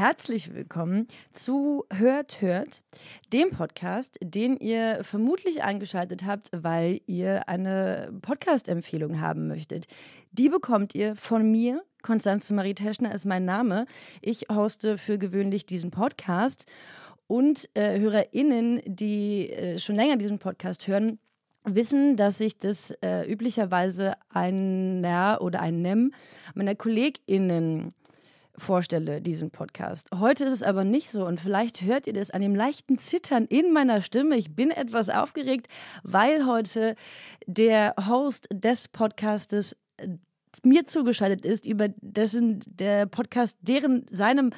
Herzlich willkommen zu Hört, Hört, dem Podcast, den ihr vermutlich eingeschaltet habt, weil ihr eine Podcast-Empfehlung haben möchtet. Die bekommt ihr von mir. Konstanze Marie Teschner ist mein Name. Ich hoste für gewöhnlich diesen Podcast. Und äh, HörerInnen, die äh, schon länger diesen Podcast hören, wissen, dass ich das äh, üblicherweise einer oder einem meiner KollegInnen vorstelle, diesen Podcast. Heute ist es aber nicht so und vielleicht hört ihr das an dem leichten Zittern in meiner Stimme. Ich bin etwas aufgeregt, weil heute der Host des Podcastes äh, mir zugeschaltet ist, über dessen der Podcast, deren seinem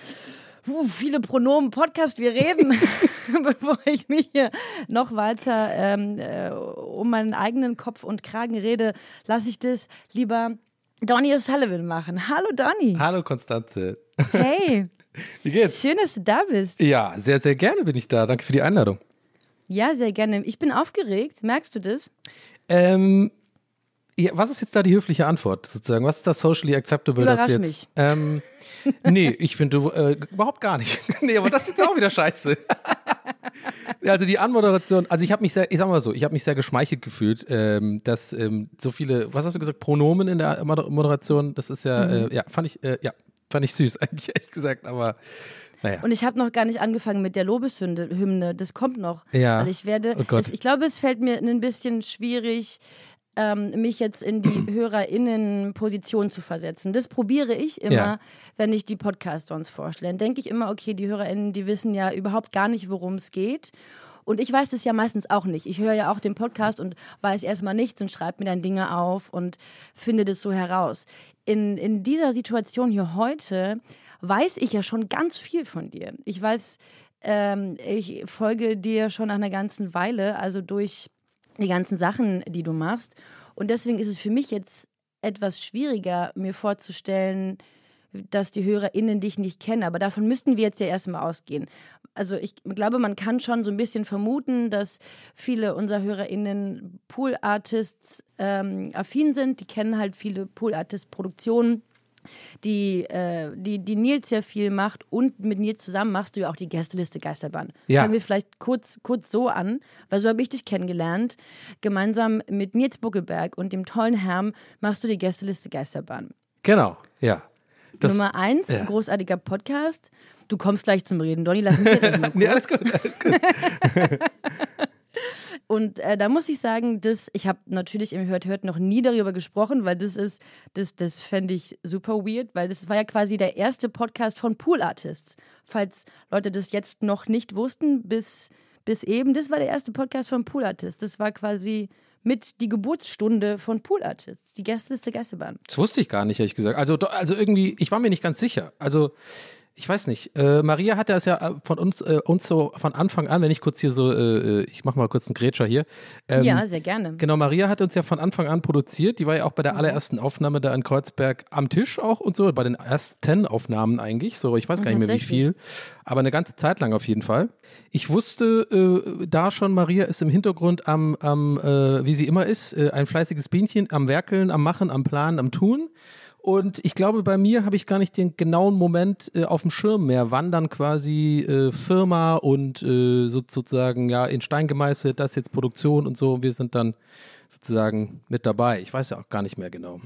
uh, viele Pronomen Podcast wir reden, bevor ich mich hier noch weiter ähm, äh, um meinen eigenen Kopf und Kragen rede, lasse ich das lieber Donny O'Sullivan machen. Hallo Donny. Hallo Konstanze. Hey. Wie geht's? Schön, dass du da bist. Ja, sehr, sehr gerne bin ich da. Danke für die Einladung. Ja, sehr gerne. Ich bin aufgeregt. Merkst du das? Ähm, ja, was ist jetzt da die höfliche Antwort sozusagen? Was ist das socially acceptable? Überrasch jetzt, mich. Ähm, nee, ich finde äh, überhaupt gar nicht. nee, aber das ist jetzt auch wieder scheiße. also die Anmoderation, also ich habe mich sehr, ich sag mal so, ich habe mich sehr geschmeichelt gefühlt, ähm, dass ähm, so viele, was hast du gesagt, Pronomen in der Moderation, das ist ja, Mhm. äh, ja, fand ich, äh, ja, fand ich süß eigentlich, ehrlich gesagt, aber naja. Und ich habe noch gar nicht angefangen mit der Lobeshymne. Hymne. Das kommt noch. Ja. Weil ich werde. Oh Gott. es, ich glaube, es fällt mir ein bisschen schwierig, ähm, mich jetzt in die HörerInnen-Position zu versetzen. Das probiere ich immer, Ja. wenn ich die Podcasts sonst vorstelle. Dann denke ich immer, okay, die HörerInnen, die wissen ja überhaupt gar nicht, worum es geht. Und ich weiß das ja meistens auch nicht. Ich höre ja auch den Podcast und weiß erstmal nichts und schreibe mir dann Dinge auf und finde das so heraus. In, in dieser Situation hier heute weiß ich ja schon ganz viel von dir. Ich weiß, ähm, ich folge dir schon nach einer ganzen Weile, also durch die ganzen Sachen, die du machst. Und deswegen ist es für mich jetzt etwas schwieriger, mir vorzustellen, dass die HörerInnen dich nicht kennen. Aber davon müssten wir jetzt ja erstmal ausgehen. Also ich glaube, man kann schon so ein bisschen vermuten, dass viele unserer HörerInnen Pool-Artists ähm, affin sind. Die kennen halt viele Pool-Artist-Produktionen die, äh, die, die Nils sehr viel macht und mit Nils zusammen machst du ja auch die Gästeliste Geisterbahn. Ja. Fangen wir vielleicht kurz, kurz so an, weil so habe ich dich kennengelernt. Gemeinsam mit Nils Buckelberg und dem tollen Herrn machst du die Gästeliste Geisterbahn. Genau, ja. Das, Nummer eins, ja. großartiger Podcast. Du kommst gleich zum Reden, Donny, lass mich jetzt mal kurz. nee, alles gut, alles gut. Und äh, da muss ich sagen, das, ich habe natürlich im Hört Hört noch nie darüber gesprochen, weil das ist, das, das fände ich super weird, weil das war ja quasi der erste Podcast von Pool Artists. Falls Leute das jetzt noch nicht wussten, bis, bis eben, das war der erste Podcast von Pool Artists. Das war quasi mit die Geburtsstunde von Pool Artists, die Gästeliste Geisterbahn. Das wusste ich gar nicht, ehrlich gesagt. Also, also irgendwie, ich war mir nicht ganz sicher. Also, ich weiß nicht. Äh, Maria hatte das ja äh, von uns, äh, uns so von Anfang an, wenn ich kurz hier so, äh, äh, ich mach mal kurz einen Grätscher hier. Ähm, ja, sehr gerne. Genau, Maria hat uns ja von Anfang an produziert. Die war ja auch bei der allerersten Aufnahme da in Kreuzberg am Tisch auch und so, bei den ersten Aufnahmen eigentlich. So, ich weiß gar nicht mehr wie viel, aber eine ganze Zeit lang auf jeden Fall. Ich wusste äh, da schon, Maria ist im Hintergrund am, am äh, wie sie immer ist, äh, ein fleißiges Bienchen, am Werkeln, am Machen, am Planen, am Tun. Und ich glaube, bei mir habe ich gar nicht den genauen Moment äh, auf dem Schirm mehr, wann dann quasi äh, Firma und äh, so, sozusagen ja in Stein gemeißelt, das jetzt Produktion und so. Wir sind dann sozusagen mit dabei. Ich weiß ja auch gar nicht mehr genau.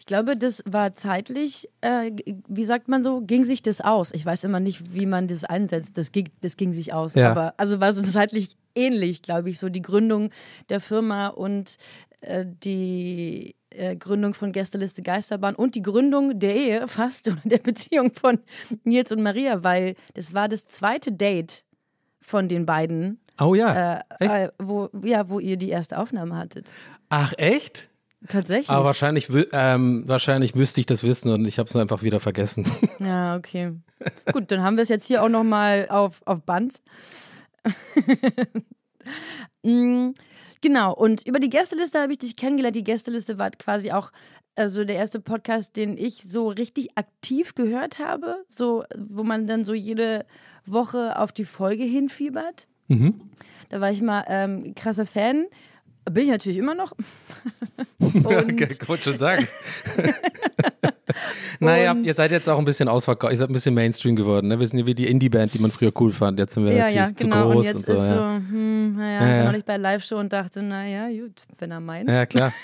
Ich glaube, das war zeitlich, äh, wie sagt man so, ging sich das aus. Ich weiß immer nicht, wie man das einsetzt. Das ging, das ging sich aus. Ja. Aber also war so zeitlich ähnlich, glaube ich, so die Gründung der Firma und äh, die äh, Gründung von Gästeliste Geisterbahn und die Gründung der Ehe fast oder der Beziehung von Nils und Maria, weil das war das zweite Date von den beiden, Oh ja. äh, äh, wo, ja, wo ihr die erste Aufnahme hattet. Ach, echt? Tatsächlich. Aber wahrscheinlich, ähm, wahrscheinlich müsste ich das wissen und ich habe es einfach wieder vergessen. Ja, okay. Gut, dann haben wir es jetzt hier auch nochmal auf, auf Band. Genau, und über die Gästeliste habe ich dich kennengelernt. Die Gästeliste war quasi auch also der erste Podcast, den ich so richtig aktiv gehört habe, so wo man dann so jede Woche auf die Folge hinfiebert. Mhm. Da war ich mal ähm, krasser Fan. Bin ich natürlich immer noch. Ja, Und- kann man schon sagen. naja, Und- ihr seid jetzt auch ein bisschen ausverkauft, ihr seid ein bisschen Mainstream geworden. Ne? Wir sind ja wie die Indie-Band, die man früher cool fand. Jetzt sind wir Ja, natürlich ja, zu genau. groß Und und so. ist so, ja. hm, naja, Ja, ich war ja. neulich bei Live-Show und dachte, naja, gut, wenn er meint. ja, klar.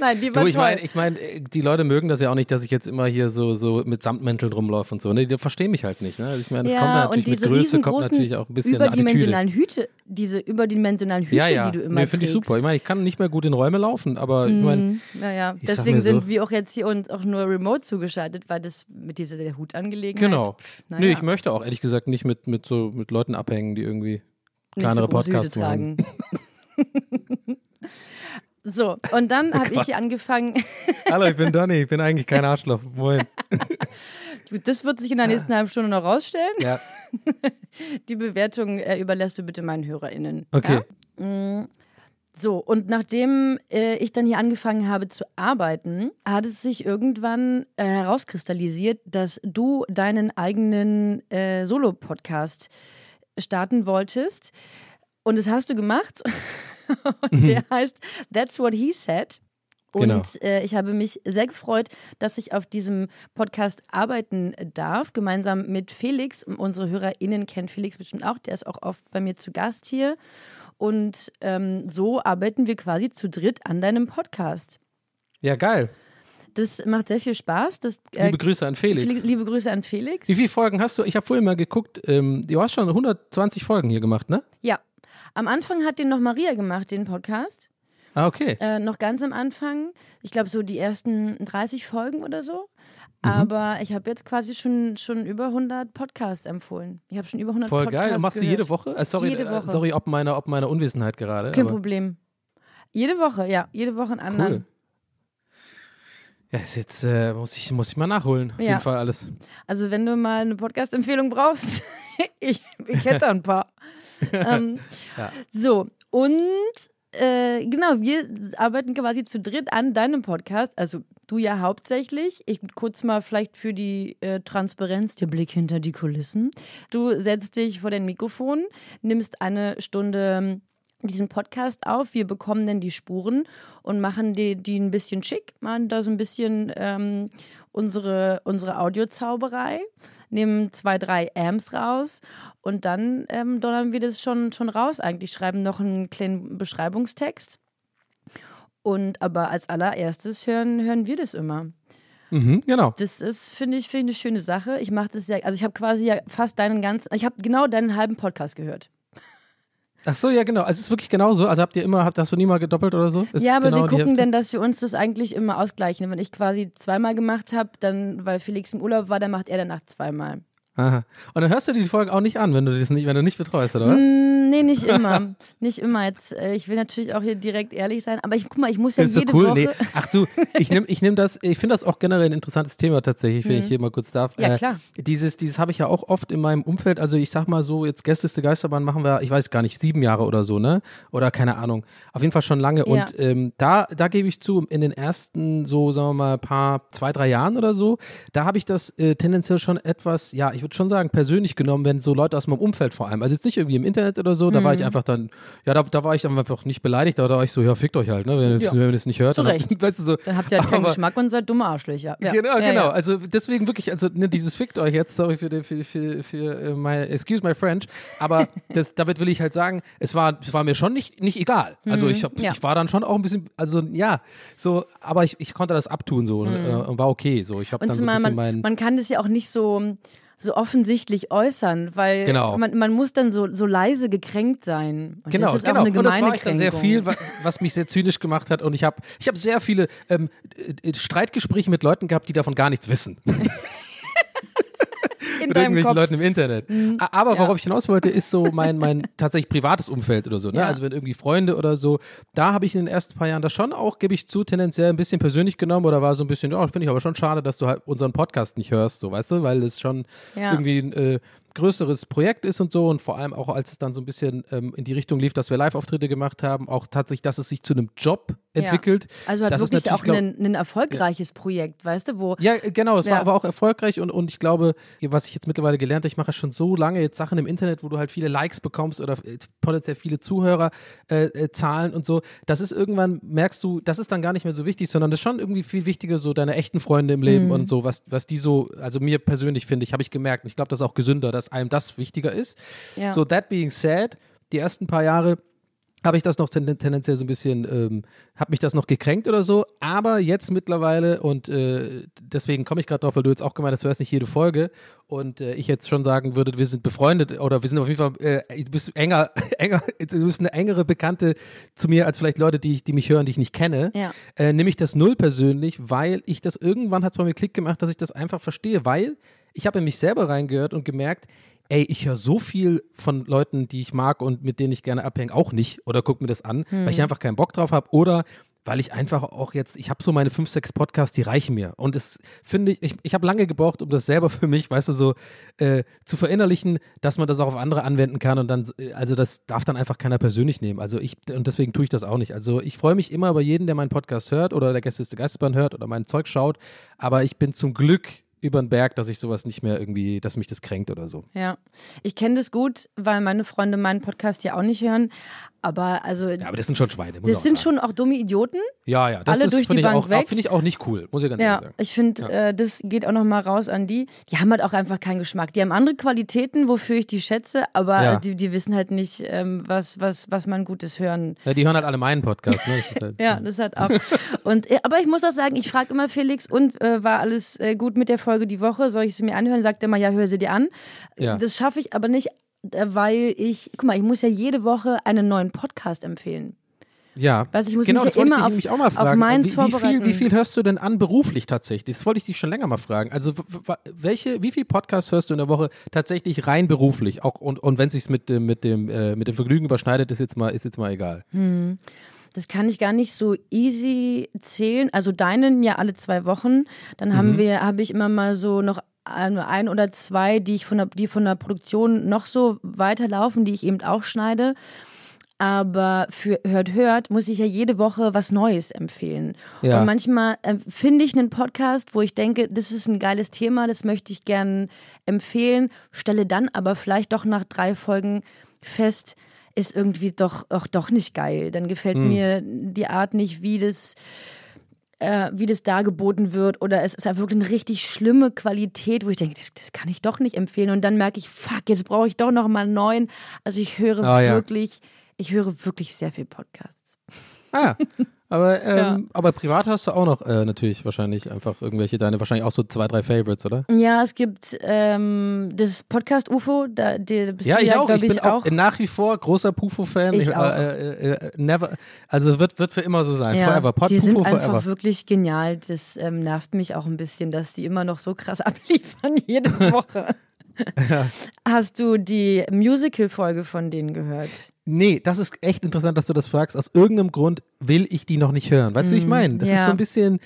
Nein, die war Du, ich meine, ich mein, die Leute mögen das ja auch nicht, dass ich jetzt immer hier so, so mit Samtmänteln rumlaufe und so. Ne? Die verstehen mich halt nicht. Ne? Ich meine, kommt ja, natürlich und mit Größe, kommt natürlich auch ein bisschen überdimensionalen Hüte, diese überdimensionalen Hüte, Ja, ja, die du immer nee, finde ich super. Ich meine, ich kann nicht mehr gut in Räume laufen, aber ich meine, Mhm. Ja, ja. Ich sag Deswegen so- sind wir auch jetzt hier uns auch nur remote zugeschaltet, weil das mit dieser der Hutangelegenheit. genau. Nee, naja, ich möchte auch ehrlich gesagt nicht mit, mit so mit Leuten abhängen, die irgendwie kleinere so Podcasts machen. tragen. so, und dann habe ich hier angefangen, Hallo, ich bin Donny, ich bin eigentlich kein Arschloch. Moin. Das wird sich in der nächsten halben Stunde noch rausstellen. Ja, Die Bewertung äh, überlässt du bitte meinen HörerInnen. okay. Ja? So, und nachdem äh, ich dann hier angefangen habe zu arbeiten, hat es sich irgendwann äh, herauskristallisiert, dass du deinen eigenen äh, Solo-Podcast starten wolltest. Und das hast du gemacht. und der heißt That's What He Said. Und Genau. äh, ich habe mich sehr gefreut, dass ich auf diesem Podcast arbeiten darf, gemeinsam mit Felix. Unsere HörerInnen kennen Felix bestimmt auch, der ist auch oft bei mir zu Gast hier. Und ähm, so arbeiten wir quasi zu dritt an deinem Podcast. Ja, geil. Das macht sehr viel Spaß. Das, äh, Liebe Grüße an Felix. Felix- liebe Grüße an Felix. Wie viele Folgen hast du? Ich habe vorhin mal geguckt, ähm, du hast schon 120 Folgen hier gemacht, ne? Ja, am Anfang hat den noch Maria gemacht, den Podcast. Ah, okay. Äh, noch ganz am Anfang. Ich glaube, so die ersten 30 Folgen oder so. Mhm. Aber ich habe jetzt quasi schon, schon über 100 Podcasts empfohlen. Ich habe schon über 100 Voll Podcasts geil. Machst du jede Woche? Äh, sorry, Jede äh, Woche. sorry, ob meiner ob meiner Unwissenheit gerade. Kein Problem. Jede Woche, ja. Jede Woche einen anderen. cool. Ja, ist jetzt äh, muss ich muss ich mal nachholen. Auf Ja. jeden Fall alles. Also wenn du mal eine Podcast-Empfehlung brauchst, ich, ich hätte ein paar. ähm, Ja. So, und äh, genau, wir arbeiten quasi zu dritt an deinem Podcast. Also du ja hauptsächlich. Ich kurz mal vielleicht für die äh, Transparenz, der Blick hinter die Kulissen. Du setzt dich vor dein Mikrofon, nimmst eine Stunde ähm, diesen Podcast auf. Wir bekommen dann die Spuren und machen die, die ein bisschen schick, machen da so ein bisschen ähm, unsere, unsere Audiozauberei, nehmen zwei, drei Amps raus und dann ähm, donnern wir das schon, schon raus eigentlich, schreiben noch einen kleinen Beschreibungstext. Und aber als allererstes hören, hören wir das immer. Mhm, genau. Das ist, finde ich, finde ich eine schöne Sache. Ich mache das ja, also ich habe quasi ja fast deinen ganzen, ich habe genau deinen halben Podcast gehört. Ach so, ja genau. Also es ist wirklich genauso. Also habt ihr immer, habt, hast du nie mal gedoppelt oder so? Ist ja, aber genau wir gucken dann, dass wir uns das eigentlich immer ausgleichen. Wenn ich quasi zweimal gemacht habe, dann, weil Felix im Urlaub war, dann macht er danach zweimal. Aha. Und dann hörst du dir die Folge auch nicht an, wenn du das nicht, wenn du nicht betreust, oder was? Mm, nee, nicht immer. nicht immer. Jetzt, äh, ich will natürlich auch hier direkt ehrlich sein, aber ich guck mal, ich muss ja ist so jede cool. Woche. Nee. Ach du, ich nehme ich nehm das, ich finde das auch generell ein interessantes Thema tatsächlich, wenn ich hier mal kurz darf. Mhm. Ja, Äh, klar. Dieses, dieses habe ich ja auch oft in meinem Umfeld. Also ich sag mal so, jetzt Gästeste Geisterbahn machen wir, ich weiß gar nicht, sieben Jahre oder so, ne? Oder keine Ahnung. Auf jeden Fall schon lange. Ja. Und ähm, da, da gebe ich zu, in den ersten so, sagen wir mal, paar, zwei, drei Jahren oder so, da habe ich das äh, tendenziell schon etwas, ja, ich würde schon sagen, persönlich genommen, wenn so Leute aus meinem Umfeld vor allem, also jetzt nicht irgendwie im Internet oder so, da Mhm. war ich einfach dann, ja, da, da war ich dann einfach nicht beleidigt, aber da war ich so, ja, fickt euch halt, ne? Wenn, Ja. wenn ihr es nicht hört. Zu dann- Recht. Weißt du, so, Dann habt ihr halt keinen aber- Geschmack und seid dumme Arschlöcher. Ja. Genau, ja, genau. Also deswegen wirklich, also ne, dieses fickt euch jetzt, sorry für, für, für, für äh, my, excuse my French, aber das, damit will ich halt sagen, es war, es war mir schon nicht, nicht egal. Also ich, hab, Mhm. ich war dann schon auch ein bisschen, also ja, so, aber ich, ich konnte das abtun so und, äh, und war okay. So, ich Mhm. Und dann so ein bisschen man, mein, man kann das ja auch nicht so, so offensichtlich äußern, weil Genau. man, man muss dann so, so leise gekränkt sein. Und Genau, das ist genau. auch eine und das gemeine war ich dann sehr viel, wa- was mich sehr zynisch gemacht hat. Und ich habe ich hab sehr viele ähm, äh, Streitgespräche mit Leuten gehabt, die davon gar nichts wissen. In mit deinem irgendwelchen Kopf. Leuten im Internet. A- Aber Ja. worauf ich hinaus wollte, ist so mein, mein tatsächlich privates Umfeld oder so. Ne? Ja. Also wenn irgendwie Freunde oder so, da habe ich in den ersten paar Jahren das schon auch, gebe ich zu, tendenziell ein bisschen persönlich genommen oder war so ein bisschen, ja, finde ich aber schon schade, dass du halt unseren Podcast nicht hörst, so, weißt du, weil es schon irgendwie äh, größeres Projekt ist und so und vor allem auch, als es dann so ein bisschen ähm, in die Richtung lief, dass wir Live-Auftritte gemacht haben, auch tatsächlich, dass es sich zu einem Job entwickelt. Ja. Also hat Das wirklich auch ein, erfolgreiches Projekt, weißt du, wo ja, äh, genau, es Ja. war aber auch erfolgreich und, und ich glaube, was ich jetzt mittlerweile gelernt habe, ich mache schon so lange jetzt Sachen im Internet, wo du halt viele Likes bekommst oder äh, potenziell viele Zuhörer äh, äh, Zahlen und so, das ist irgendwann, merkst du, das ist dann gar nicht mehr so wichtig, sondern das ist schon irgendwie viel wichtiger, so deine echten Freunde im Mhm. Leben und so, was, was die so, also mir persönlich finde ich, habe ich gemerkt und ich glaube, das ist auch gesünder, dass einem das wichtiger ist. Ja. So, that being said, die ersten paar Jahre habe ich das noch ten tendenziell so ein bisschen, ähm, hat mich das noch gekränkt oder so, aber jetzt mittlerweile und äh, deswegen komme ich gerade drauf, weil du jetzt auch gemeint hast, du hörst nicht jede Folge und äh, ich jetzt schon sagen würde, wir sind befreundet oder wir sind auf jeden Fall, äh, du bist enger, enger, du bist eine engere Bekannte zu mir als vielleicht Leute, die, ich, die mich hören, die ich nicht kenne, Ja. äh, nehme ich das null persönlich, weil ich das irgendwann hat bei mir Klick gemacht, dass ich das einfach verstehe, weil ich habe in mich selber reingehört und gemerkt, ey, ich höre so viel von Leuten, die ich mag und mit denen ich gerne abhänge, auch nicht oder guck mir das an, weil ich einfach keinen Bock drauf habe oder weil ich einfach auch jetzt, ich habe so meine fünf, sechs Podcasts, die reichen mir. Und das finde ich, ich, ich habe lange gebraucht, um das selber für mich, weißt du, so äh, zu verinnerlichen, dass man das auch auf andere anwenden kann und dann, äh, also das darf dann einfach keiner persönlich nehmen. Also ich, und deswegen tue ich das auch nicht. Also ich freue mich immer über jeden, der meinen Podcast hört oder der Gäste der Geisterbahn hört oder mein Zeug schaut, aber ich bin zum Glück über den Berg, dass ich sowas nicht mehr irgendwie, dass mich das kränkt oder so. Ja, ich kenne das gut, weil meine Freunde meinen Podcast ja auch nicht hören. Aber also, Ja, aber das sind schon Schweine. Das sind sagen. schon auch dumme Idioten. Ja, ja, das alle ist, durch die finde ich, Bank auch, weg. finde ich auch nicht cool, muss ich ganz ehrlich Ja, sagen. ich finde, äh, das geht auch nochmal raus an die. Die haben halt auch einfach keinen Geschmack. Die haben andere Qualitäten, wofür ich die schätze, aber Ja. die, die wissen halt nicht, ähm, was, was, was man Gutes hören. Ja, die hören halt alle meinen Podcast. Ne? Das halt, Ja, das hat auch. Und, äh, aber ich muss auch sagen, ich frage immer Felix, und äh, war alles äh, gut mit der Folge die Woche? Soll ich sie mir anhören? Sagt er immer, ja, hör sie dir an. Ja. Das schaffe ich aber nicht, weil ich, guck mal, ich muss ja jede Woche einen neuen Podcast empfehlen. Ja, Weißt du, ich muss genau, mich das ja wollte immer ich auf- dich nämlich auch mal auf fragen. wie, wie, viel, wie viel hörst du denn an beruflich tatsächlich? Das wollte ich dich schon länger mal fragen. Also welche, wie viel Podcasts hörst du in der Woche tatsächlich rein beruflich? Auch, und und wenn es sich mit dem, mit, dem, äh, mit dem Vergnügen überschneidet, ist jetzt mal, ist jetzt mal egal. Das kann ich gar nicht so easy zählen. Also deinen ja alle zwei Wochen. Dann haben Mhm. wir, habe ich immer mal so noch ein, oder zwei, die ich von der, die von der Produktion noch so weiterlaufen, die ich eben auch schneide. Aber für Hört Hört muss ich ja jede Woche was Neues empfehlen. Ja. Und manchmal äh, finde ich einen Podcast, wo ich denke, das ist ein geiles Thema, das möchte ich gern empfehlen, stelle dann aber vielleicht doch nach drei Folgen fest, ist irgendwie doch auch doch nicht geil. Dann gefällt mir die Art nicht, wie das äh, wie das dargeboten wird oder es ist ja wirklich eine richtig schlimme Qualität, wo ich denke, das, das kann ich doch nicht empfehlen und dann merke ich, fuck, jetzt brauche ich doch noch mal einen neuen. Also ich höre Ah, ja. wirklich, ich höre wirklich sehr viel Podcasts. Ah, aber, ähm, Ja. aber privat hast du auch noch äh, natürlich wahrscheinlich einfach irgendwelche deine, wahrscheinlich auch so zwei, drei Favorites, oder? Ja, es gibt ähm, das Podcast UFO, da die bist Ja, du ich ja, auch. Ich ich, bin auch auch. nach wie vor großer Pufo-Fan. Ich auch. Äh, äh, äh, never, also wird, wird für immer so sein. Ja, forever. Pod die sind Pufo einfach forever. wirklich genial. Das ähm, nervt mich auch ein bisschen, dass die immer noch so krass abliefern jede Woche. Hast du die Musical-Folge von denen gehört? Nee, das ist echt interessant, dass du das fragst. Aus irgendeinem Grund will ich die noch nicht hören. Weißt du, wie ich meine? Das ist ja. so ein bisschen.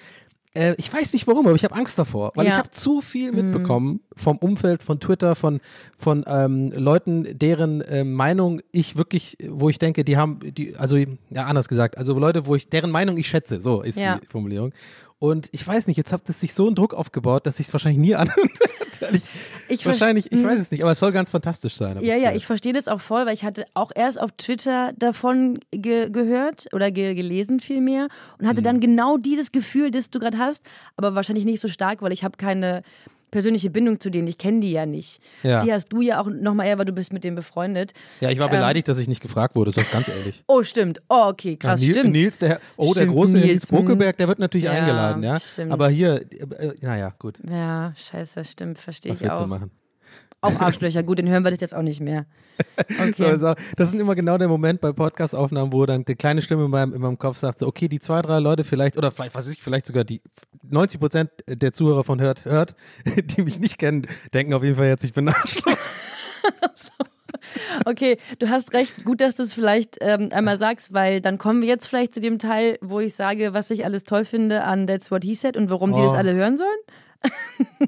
Äh, ich weiß nicht warum, aber ich habe Angst davor, weil Ja. Ich habe zu viel mitbekommen vom Umfeld, von Twitter, von, von ähm, Leuten, deren ähm, Meinung ich wirklich, wo ich denke, die haben, die, also ja anders gesagt, also Leute, wo ich, deren Meinung ich schätze, so ist Ja. die Formulierung. Und ich weiß nicht, jetzt hat es sich so einen Druck aufgebaut, dass ich es wahrscheinlich nie anhören werde. Ich, Ich wahrscheinlich, ich weiß es nicht, aber es soll ganz fantastisch sein. Ja, ja, ich verstehe das auch voll, weil ich hatte auch erst auf Twitter davon ge gehört oder ge gelesen vielmehr und hatte Mhm. dann genau dieses Gefühl, das du gerade hast, aber wahrscheinlich nicht so stark, weil ich habe keine persönliche Bindung zu denen. Ich kenne die ja nicht. Ja. Die hast du ja auch nochmal eher, weil du bist mit denen befreundet. Ja, ich war beleidigt, dass ich nicht gefragt wurde, sag ganz ehrlich. Oh, stimmt. Oh, okay, krass, ja, Nils, stimmt. Nils, der, oh, der Stimmt, große Nils, Nils Bokeberg, der wird natürlich Ja, eingeladen, ja. stimmt. Aber hier, äh, äh, naja, gut, Ja, scheiße, stimmt, verstehe was ich willst du auch. machen? Auch Arschlöcher, gut, den hören wir jetzt auch nicht mehr. Okay. So, so. Das ist immer genau der Moment bei Podcast-Aufnahmen, wo dann die kleine Stimme in meinem, in meinem Kopf sagt, so, okay, die zwei, drei Leute vielleicht, oder vielleicht, was weiß ich, vielleicht sogar die 90 Prozent der Zuhörer von Hört, Hört, die mich nicht kennen, denken auf jeden Fall jetzt, ich bin Arschloch. Okay, du hast recht. Gut, dass du es vielleicht ähm, einmal sagst, weil dann kommen wir jetzt vielleicht zu dem Teil, wo ich sage, was ich alles toll finde an That's What He Said und warum Oh. die das alle hören sollen.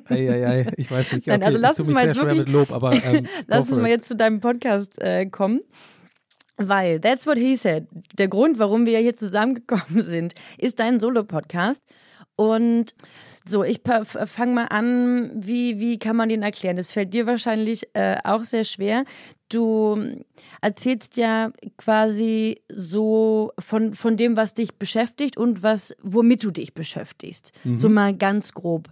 Eieiei, ich weiß nicht. Nein, also ich lass tu uns mal jetzt wirklich- Lob, aber ähm, Lass uns mal jetzt zu deinem Podcast äh, kommen. Weil That's What He Said, der Grund, warum wir hier zusammengekommen sind, ist dein Solo-Podcast. Und so, ich fange mal an, wie, wie kann man den erklären? Das fällt dir wahrscheinlich äh, auch sehr schwer. Du erzählst ja quasi so von, von dem, was dich beschäftigt und was, womit du dich beschäftigst. So mal ganz grob.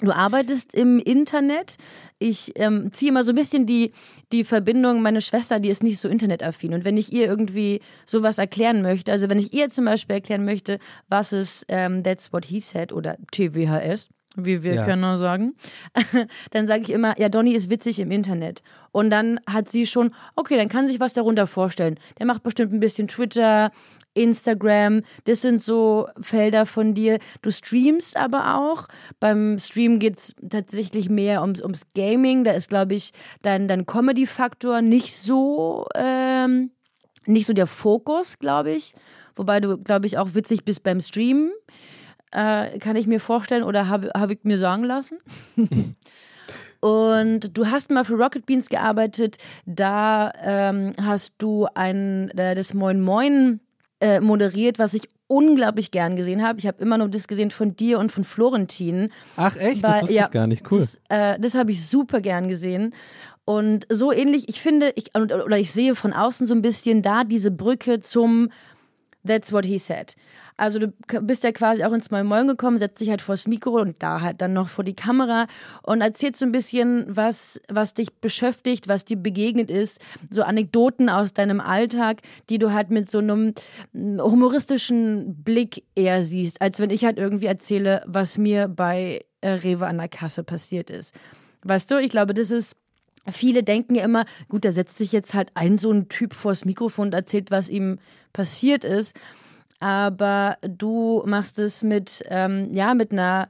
Du arbeitest im Internet. Ich ähm, ziehe immer so ein bisschen die, die Verbindung. Meine Schwester, die ist nicht so internetaffin. Und wenn ich ihr irgendwie sowas erklären möchte, also wenn ich ihr zum Beispiel erklären möchte, was ist ähm, That's What He Said oder TWHS, wie wir Ja. können sagen, dann sage ich immer, ja, Donny ist witzig im Internet. Und dann hat sie schon, okay, dann kann sich was darunter vorstellen. Der macht bestimmt ein bisschen Twitter, Instagram, das sind so Felder von dir. Du streamst aber auch. Beim Stream geht es tatsächlich mehr ums, ums Gaming. Da ist, glaube ich, dein, dein Comedy-Faktor nicht so, ähm, nicht so der Fokus, glaube ich. Wobei du, glaube ich, auch witzig bist beim Streamen. Äh, kann ich mir vorstellen oder habe hab ich mir sagen lassen. Und du hast mal für Rocket Beans gearbeitet. Da ähm, hast du ein, äh, das Moin Moin äh, moderiert, was ich unglaublich gern gesehen habe. Ich habe immer nur das gesehen von dir und von Florentin. Ach echt? Weil- das wusste ja, ich gar nicht. Cool. Das, äh, das habe ich super gern gesehen. Und so ähnlich, ich finde, ich, oder ich sehe von außen so ein bisschen da diese Brücke zum That's what he said. Also du bist ja quasi auch ins Moin gekommen, setzt dich halt vors Mikro und da halt dann noch vor die Kamera und erzählst so ein bisschen, was, was dich beschäftigt, was dir begegnet ist, so Anekdoten aus deinem Alltag, die du halt mit so einem mm, humoristischen Blick eher siehst, als wenn ich halt irgendwie erzähle, was mir bei äh, Rewe an der Kasse passiert ist. Weißt du, ich glaube, das ist Viele denken ja immer, gut, da setzt sich jetzt halt ein so ein Typ vors Mikrofon und erzählt, was ihm passiert ist. Aber du machst es mit, ähm, ja, mit einer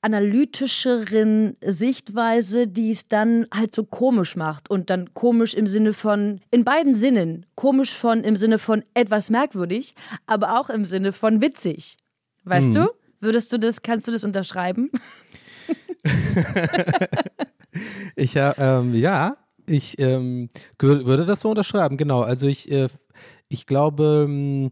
analytischeren Sichtweise, die es dann halt so komisch macht. Und dann komisch im Sinne von, in beiden Sinnen. Komisch von, im Sinne von etwas merkwürdig, aber auch im Sinne von witzig. Weißt du? Würdest du das, kannst du das unterschreiben? Ich ja, ähm, ja, ich ähm, würde das so unterschreiben, genau. Also ich, äh, ich glaube, ähm,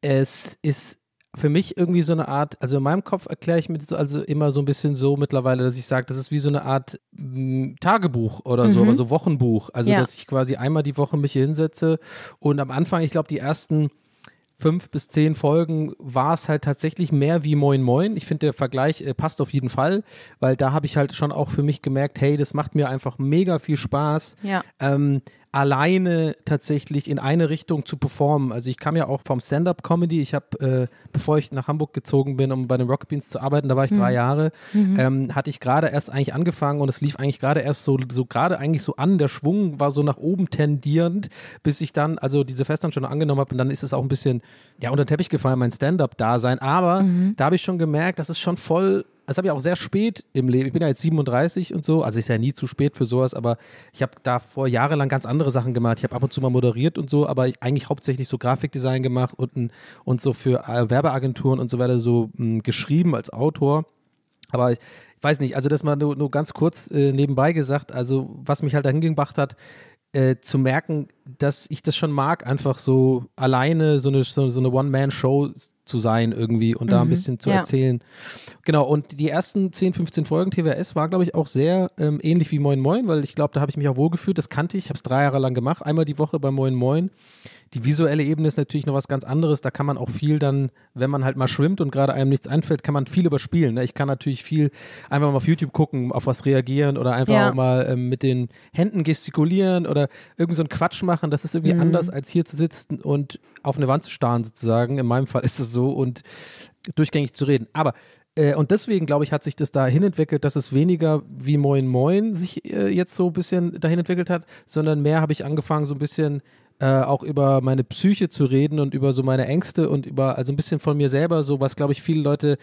es ist für mich irgendwie so eine Art, also in meinem Kopf erkläre ich mir das also immer so ein bisschen so mittlerweile, dass ich sage, das ist wie so eine Art mh, Tagebuch oder so, Mhm. also Wochenbuch. Also Ja. dass ich quasi einmal die Woche mich hier hinsetze und am Anfang, ich glaube, die ersten fünf bis zehn Folgen war es halt tatsächlich mehr wie Moin Moin. Ich finde, der Vergleich äh, passt auf jeden Fall, weil da habe ich halt schon auch für mich gemerkt, hey, das macht mir einfach mega viel Spaß. Ja. Ähm, alleine tatsächlich in eine Richtung zu performen. Also ich kam ja auch vom Stand-up-Comedy. Ich habe, äh, bevor ich nach Hamburg gezogen bin, um bei den Rocket Beans zu arbeiten, da war ich drei Jahre, ähm, hatte ich gerade erst eigentlich angefangen und es lief eigentlich gerade erst so, so gerade eigentlich so an. Der Schwung war so nach oben tendierend, bis ich dann also diese Festanstellung angenommen habe und dann ist es auch ein bisschen ja unter den Teppich gefallen, mein Stand-up-Dasein. Aber da habe ich schon gemerkt, das ist schon voll das habe ich auch sehr spät im Leben. Ich bin ja jetzt 37 und so, also ist ja nie zu spät für sowas, aber ich habe da vor jahrelang ganz andere Sachen gemacht. Ich habe ab und zu mal moderiert und so, aber ich, eigentlich hauptsächlich so Grafikdesign gemacht und, und so für äh, Werbeagenturen und so weiter so mh, geschrieben als Autor. Aber ich weiß nicht, also das mal nur, nur ganz kurz äh, nebenbei gesagt, also was mich halt dahin gebracht hat, äh, zu merken, dass ich das schon mag, einfach so alleine so eine, so, so eine One-Man-Show zu sein irgendwie und da ein bisschen zu ja. erzählen. Genau, und die ersten 10, 15 Folgen TWS war, glaube ich, auch sehr ähm, ähnlich wie Moin Moin, weil ich glaube, da habe ich mich auch wohlgefühlt. Das kannte ich, ich habe es drei Jahre lang gemacht, einmal die Woche bei Moin Moin. Die visuelle Ebene ist natürlich noch was ganz anderes. Da kann man auch viel dann, wenn man halt mal schwimmt und gerade einem nichts einfällt, kann man viel überspielen. Ne? Ich kann natürlich viel einfach mal auf YouTube gucken, auf was reagieren oder einfach Ja. auch mal ähm, mit den Händen gestikulieren oder irgend so einen Quatsch machen. Das ist irgendwie Mhm. anders, als hier zu sitzen und auf eine Wand zu starren sozusagen. In meinem Fall ist es so und durchgängig zu reden. Aber Äh, und deswegen, glaube ich, hat sich das dahin entwickelt, dass es weniger wie Moin Moin sich äh, jetzt so ein bisschen dahin entwickelt hat, sondern mehr habe ich angefangen, so ein bisschen äh, auch über meine Psyche zu reden und über so meine Ängste und über, also ein bisschen von mir selber, so was, glaube ich, viele Leute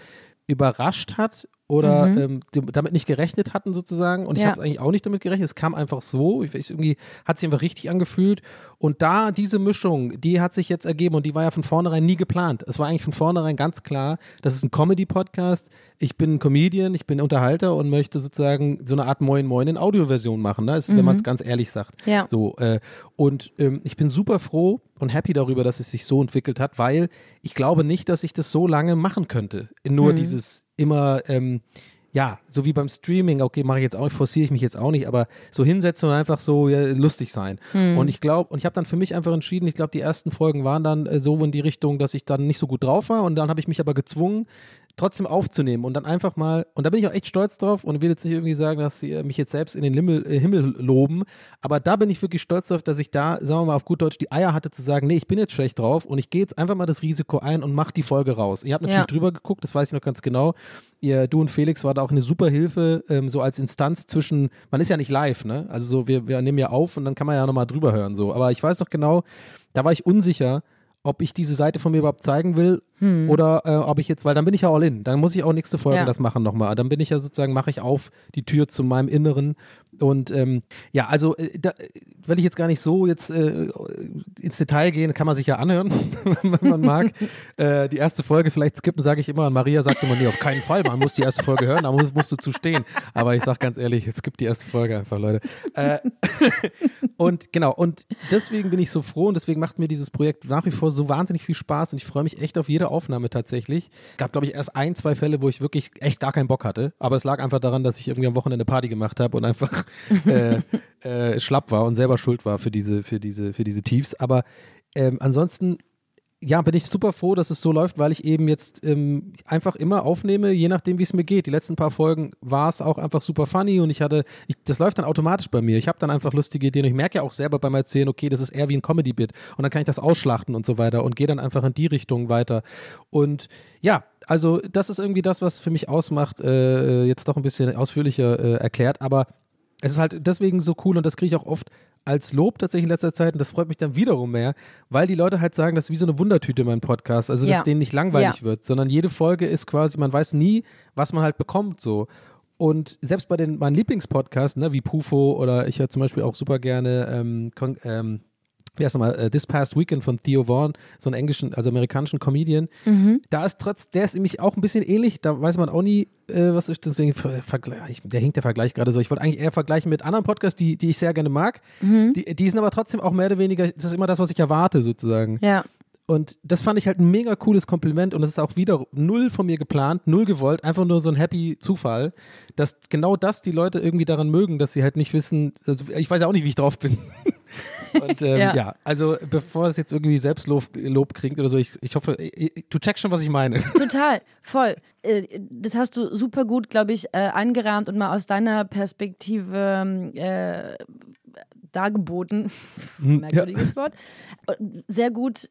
überrascht hat oder mhm. ähm, damit nicht gerechnet hatten sozusagen und ich ja. habe eigentlich auch nicht damit gerechnet, es kam einfach so, ich weiß, irgendwie hat sich einfach richtig angefühlt und da diese Mischung, die hat sich jetzt ergeben und die war ja von vornherein nie geplant. Es war eigentlich von vornherein ganz klar, das ist ein Comedy-Podcast, ich bin ein Comedian, ich bin Unterhalter und möchte sozusagen so eine Art Moin Moin in Audioversion machen, ne? ist, mhm. wenn man es ganz ehrlich sagt. Ja. So, äh, und ähm, ich bin super froh und happy darüber, dass es sich so entwickelt hat, weil ich glaube nicht, dass ich das so lange machen könnte. Nur mhm. dieses immer, ähm, ja, so wie beim Streaming, okay, mache ich jetzt auch, forciere ich mich jetzt auch nicht, aber so hinsetzen und einfach so ja, lustig sein. Hm. Und ich glaube, und ich habe dann für mich einfach entschieden, ich glaube, die ersten Folgen waren dann äh, so in die Richtung, dass ich dann nicht so gut drauf war und dann habe ich mich aber gezwungen, trotzdem aufzunehmen und dann einfach mal, und da bin ich auch echt stolz drauf und will jetzt nicht irgendwie sagen, dass sie mich jetzt selbst in den Himmel, äh, Himmel loben, aber da bin ich wirklich stolz drauf, dass ich da, sagen wir mal auf gut Deutsch, die Eier hatte zu sagen, nee, ich bin jetzt schlecht drauf und ich gehe jetzt einfach mal das Risiko ein und mache die Folge raus. Ihr habt natürlich ja. drüber geguckt, das weiß ich noch ganz genau. Ihr, du und Felix war da auch eine super Hilfe, ähm, so als Instanz zwischen, man ist ja nicht live, ne? Also so, wir, wir nehmen ja auf und dann kann man ja nochmal drüber hören, so. Aber ich weiß noch genau, da war ich unsicher, ob ich diese Seite von mir überhaupt zeigen will hm. oder äh, ob ich jetzt, weil dann bin ich ja all in. Dann muss ich auch nächste Folge ja. das machen nochmal. Dann bin ich ja sozusagen, mache ich auf die Tür zu meinem Inneren. Und ähm, ja, also äh, da will ich jetzt gar nicht so jetzt äh, ins Detail gehen, kann man sich ja anhören, wenn man mag. äh, die erste Folge vielleicht skippen, sage ich immer. Und Maria sagt immer, nee, auf keinen Fall, man muss die erste Folge hören, da musst, musst du zu stehen. Aber ich sage ganz ehrlich, jetzt gibt die erste Folge einfach, Leute. Äh, und genau, und deswegen bin ich so froh und deswegen macht mir dieses Projekt nach wie vor so wahnsinnig viel Spaß und ich freue mich echt auf jede Aufnahme tatsächlich. Gab, glaube ich, erst ein, zwei Fälle, wo ich wirklich echt gar keinen Bock hatte. Aber es lag einfach daran, dass ich irgendwie am Wochenende Party gemacht habe und einfach äh, äh, schlapp war und selber schuld war für diese, für diese, für diese Tiefs. Aber ähm, ansonsten ja, bin ich super froh, dass es so läuft, weil ich eben jetzt ähm, einfach immer aufnehme, je nachdem, wie es mir geht. Die letzten paar Folgen war es auch einfach super funny und ich hatte, ich, das läuft dann automatisch bei mir. Ich habe dann einfach lustige Ideen und ich merke ja auch selber beim Erzählen, okay, das ist eher wie ein Comedy-Bit und dann kann ich das ausschlachten und so weiter und gehe dann einfach in die Richtung weiter. Und ja, also das ist irgendwie das, was für mich ausmacht, äh, jetzt doch ein bisschen ausführlicher äh, erklärt, aber es ist halt deswegen so cool und das kriege ich auch oft als Lob tatsächlich in letzter Zeit und das freut mich dann wiederum mehr, weil die Leute halt sagen, das ist wie so eine Wundertüte mein Podcast, also dass ja. denen nicht langweilig ja. wird, sondern jede Folge ist quasi, man weiß nie, was man halt bekommt so. Und selbst bei den meinen Lieblingspodcasts, ne, wie Pufo oder ich höre zum Beispiel auch super gerne ähm, ähm, wie heißt nochmal, uh, This Past Weekend von Theo Vaughn, so einen englischen, also amerikanischen Comedian. Mhm. Da ist trotz, der ist nämlich auch ein bisschen ähnlich, da weiß man auch nie, äh, was ist, deswegen vergleich, der hinkt der Vergleich gerade so. Ich wollte eigentlich eher vergleichen mit anderen Podcasts, die, die ich sehr gerne mag. Mhm. Die, die sind aber trotzdem auch mehr oder weniger, das ist immer das, was ich erwarte, sozusagen. Ja. Und das fand ich halt ein mega cooles Kompliment und es ist auch wieder null von mir geplant, null gewollt, einfach nur so ein happy Zufall, dass genau das die Leute irgendwie daran mögen, dass sie halt nicht wissen, also ich weiß ja auch nicht, wie ich drauf bin. Und ähm, ja. ja. also bevor es jetzt irgendwie Selbstlob Lob kriegt oder so, ich, ich hoffe, du checkst schon, was ich meine. Total, voll. Äh, das hast du super gut, glaube ich, äh, angerahmt und mal aus deiner Perspektive ähm, äh, dargeboten. Hm, Merkwürdiges ja. Wort. Sehr gut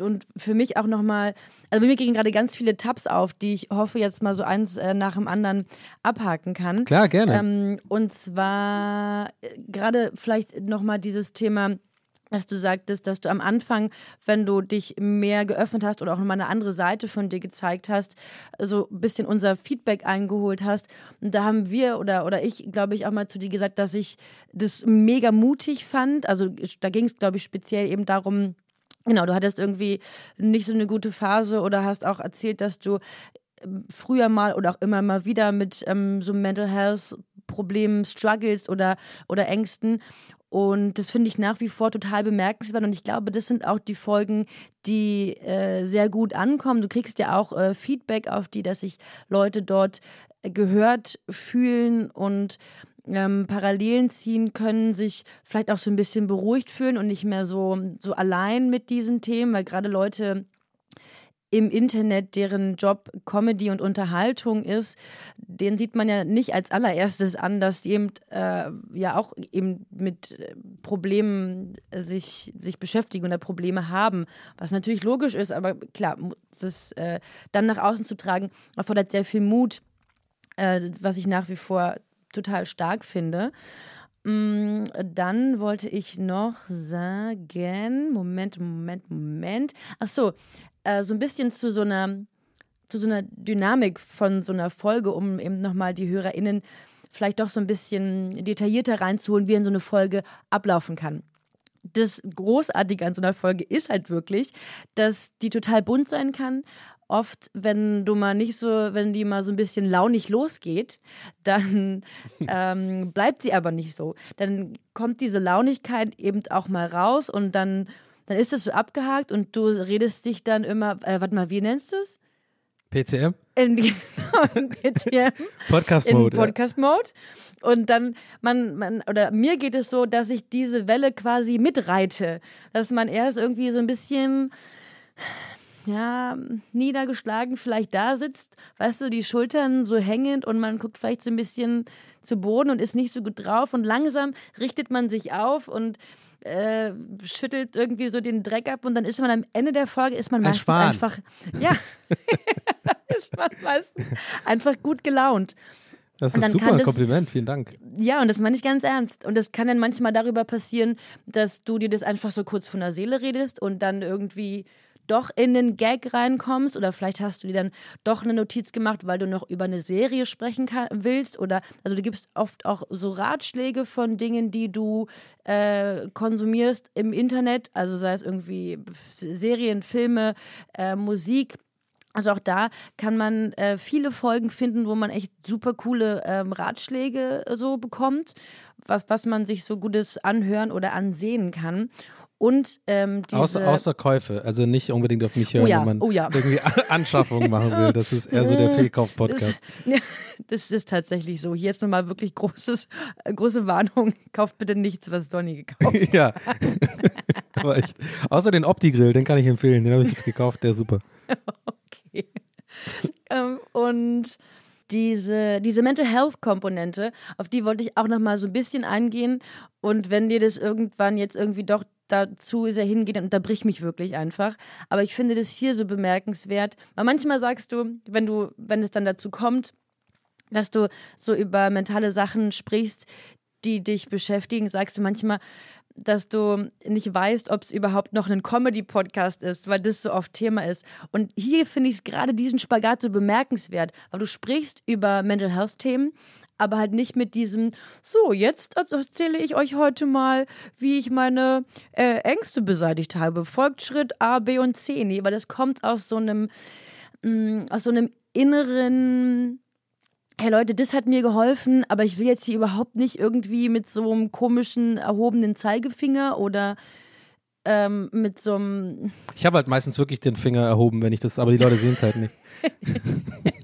und für mich auch nochmal, also bei mir kriegen gerade ganz viele Tabs auf, die ich hoffe jetzt mal so eins äh, nach dem anderen abhaken kann. Klar, gerne. Ähm, und zwar äh, gerade vielleicht nochmal dieses Thema dass du sagtest, dass du am Anfang, wenn du dich mehr geöffnet hast oder auch nochmal eine andere Seite von dir gezeigt hast, so ein bisschen unser Feedback eingeholt hast. Und da haben wir oder, oder ich, glaube ich, auch mal zu dir gesagt, dass ich das mega mutig fand. Also da ging es, glaube ich, speziell eben darum, Genau, du hattest irgendwie nicht so eine gute Phase oder hast auch erzählt, dass du ähm, früher mal oder auch immer mal wieder mit ähm, so Mental Health Problemen struggles oder, oder Ängsten. Und das finde ich nach wie vor total bemerkenswert. Und ich glaube, das sind auch die Folgen, die äh, sehr gut ankommen. Du kriegst ja auch äh, Feedback auf die, dass sich Leute dort äh, gehört fühlen und ähm, Parallelen ziehen können, sich vielleicht auch so ein bisschen beruhigt fühlen und nicht mehr so, so allein mit diesen Themen, weil gerade Leute im Internet, deren Job Comedy und Unterhaltung ist, den sieht man ja nicht als allererstes an, dass die eben äh, ja auch eben mit Problemen sich, sich beschäftigen oder Probleme haben, was natürlich logisch ist, aber klar, das äh, dann nach außen zu tragen, erfordert sehr viel Mut, äh, was ich nach wie vor total stark finde. Mm, dann wollte ich noch sagen, Moment, Moment, Moment. Ach so, äh, so ein bisschen zu so einer zu so einer Dynamik von so einer Folge, um eben nochmal die HörerInnen vielleicht doch so ein bisschen detaillierter reinzuholen, wie in so eine Folge ablaufen kann. Das Großartige an so einer Folge ist halt wirklich, dass die total bunt sein kann oft, wenn du mal nicht so, wenn die mal so ein bisschen launig losgeht, dann ähm, bleibt sie aber nicht so. Dann kommt diese Launigkeit eben auch mal raus und dann, dann ist das so abgehakt und du redest dich dann immer, äh, warte mal, wie nennst du es? PCM? In, in PCM. Podcast-Mode. Podcast-Mode. Und dann, man, man, oder mir geht es so, dass ich diese Welle quasi mitreite. Dass man erst irgendwie so ein bisschen ja, niedergeschlagen vielleicht da sitzt, weißt du, die Schultern so hängend und man guckt vielleicht so ein bisschen zu Boden und ist nicht so gut drauf und langsam richtet man sich auf und äh, schüttelt irgendwie so den Dreck ab und dann ist man am Ende der Folge ist man ein meistens Schwan. einfach ja ist man meistens einfach gut gelaunt. Das ist super, das- Kompliment, vielen Dank. Ja, und das meine ich ganz ernst. Und das kann dann manchmal darüber passieren, dass du dir das einfach so kurz von der Seele redest und dann irgendwie doch in den Gag reinkommst oder vielleicht hast du dir dann doch eine Notiz gemacht, weil du noch über eine Serie sprechen kann, willst oder also du gibst oft auch so Ratschläge von Dingen, die du äh, konsumierst im Internet, also sei es irgendwie Serien, Filme, äh, Musik. Also auch da kann man äh, viele Folgen finden, wo man echt super coole ähm, Ratschläge so bekommt, was, was man sich so Gutes anhören oder ansehen kann. Und ähm, diese Außer, außer Käufe, also nicht unbedingt auf mich hören, Oh ja, wenn man oh ja. irgendwie Anschaffungen machen will. Das ist eher so der das, Fehlkauf-Podcast. ja, das ist tatsächlich so. Hier ist nochmal wirklich großes, äh, große Warnung. Kauft bitte nichts, was Donny gekauft hat. ja. Aber echt. Außer den Opti-Grill, den kann ich empfehlen. Den habe ich jetzt gekauft, der ist super. Okay. ähm, und diese, diese Mental Health Komponente, auf die wollte ich auch noch mal so ein bisschen eingehen. Und wenn dir das irgendwann jetzt irgendwie doch dazu sehr hingeht, dann unterbrich mich wirklich einfach. Aber ich finde das hier so bemerkenswert, weil manchmal sagst du, wenn du, wenn es dann dazu kommt, dass du so über mentale Sachen sprichst, die dich beschäftigen, sagst du manchmal, dass du nicht weißt, ob es überhaupt noch ein Comedy-Podcast ist, weil das so oft Thema ist. Und hier finde ich gerade diesen Spagat so bemerkenswert, weil du sprichst über Mental Health-Themen, aber halt nicht mit diesem, so, jetzt erzähle ich euch heute mal, wie ich meine äh, Ängste beseitigt habe. Folgt Schritt A, B und C. Nee, weil das kommt aus so einem, mh, aus so einem inneren hey Leute, das hat mir geholfen, aber ich will jetzt hier überhaupt nicht irgendwie mit so einem komischen erhobenen Zeigefinger oder ähm, mit so einem. Ich habe halt meistens wirklich den Finger erhoben, wenn ich das, aber die Leute sehen es halt nicht.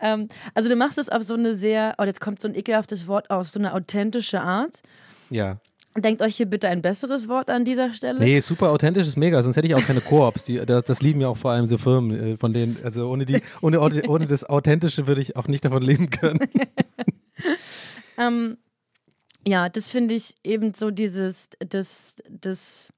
Ähm, also du machst es auf so eine sehr, oh, jetzt kommt so ein ekelhaftes Wort aus, so eine authentische Art. Ja. Denkt euch hier bitte ein besseres Wort an dieser Stelle. Nee, super authentisch ist mega, sonst hätte ich auch keine Koops. Die, das, das lieben ja auch vor allem so Firmen, äh, von denen, also ohne die, ohne, ohne das Authentische würde ich auch nicht davon leben können. Ähm, ja, das finde ich eben so dieses, das, das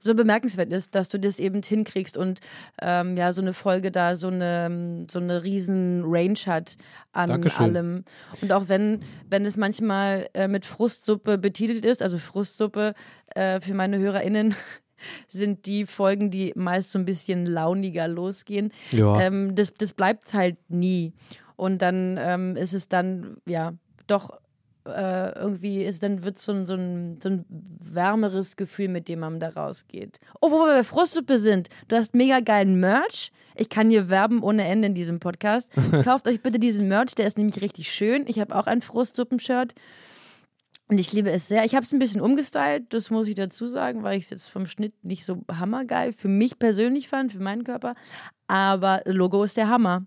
so bemerkenswert ist, dass du das eben hinkriegst und ähm, ja, so eine Folge da so eine, so eine riesen Range hat an Dankeschön. allem. Und auch wenn, wenn es manchmal äh, mit Frustsuppe betitelt ist, also Frustsuppe äh, für meine HörerInnen sind die Folgen, die meist so ein bisschen launiger losgehen. Ja. Ähm, das, das bleibt halt nie. Und dann ähm, ist es dann, ja, doch äh, irgendwie ist, dann wird so ein, so, ein, so ein wärmeres Gefühl, mit dem man da rausgeht. Oh, wo wir bei Frustsuppe sind. Du hast mega geilen Merch. Ich kann hier werben ohne Ende in diesem Podcast. Kauft euch bitte diesen Merch, der ist nämlich richtig schön. Ich habe auch ein Frustsuppen-Shirt. Und ich liebe es sehr. Ich habe es ein bisschen umgestylt, das muss ich dazu sagen, weil ich es jetzt vom Schnitt nicht so hammergeil für mich persönlich fand, für meinen Körper. Aber Logo ist der Hammer.